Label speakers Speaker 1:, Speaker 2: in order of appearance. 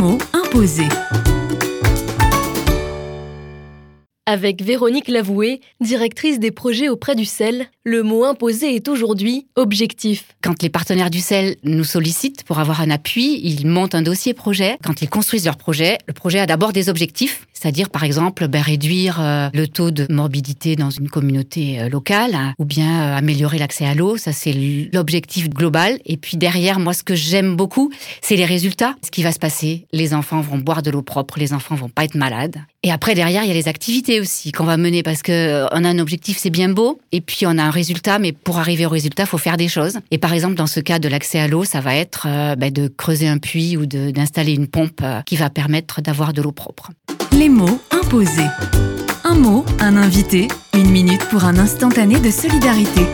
Speaker 1: mots imposés.
Speaker 2: Avec Véronique Lavoué, directrice des projets auprès du CEL, le mot imposé est aujourd'hui objectif.
Speaker 3: Quand les partenaires du CEL nous sollicitent pour avoir un appui, ils montent un dossier projet. Quand ils construisent leur projet, le projet a d'abord des objectifs, c'est-à-dire par exemple ben, réduire euh, le taux de morbidité dans une communauté euh, locale hein, ou bien euh, améliorer l'accès à l'eau. Ça, c'est l'objectif global. Et puis derrière, moi, ce que j'aime beaucoup, c'est les résultats. Ce qui va se passer, les enfants vont boire de l'eau propre, les enfants vont pas être malades. Et après, derrière, il y a les activités qu'on va mener parce que euh, a un objectif, c'est bien beau, et puis on a un résultat, mais pour arriver au résultat, faut faire des choses. Et par exemple, dans ce cas de l'accès à l'eau, ça va être euh, ben, de creuser un puits ou d'installer une pompe euh, qui va permettre d'avoir de l'eau propre.
Speaker 1: Les mots imposés. Un mot, un invité, une minute pour un instantané de solidarité.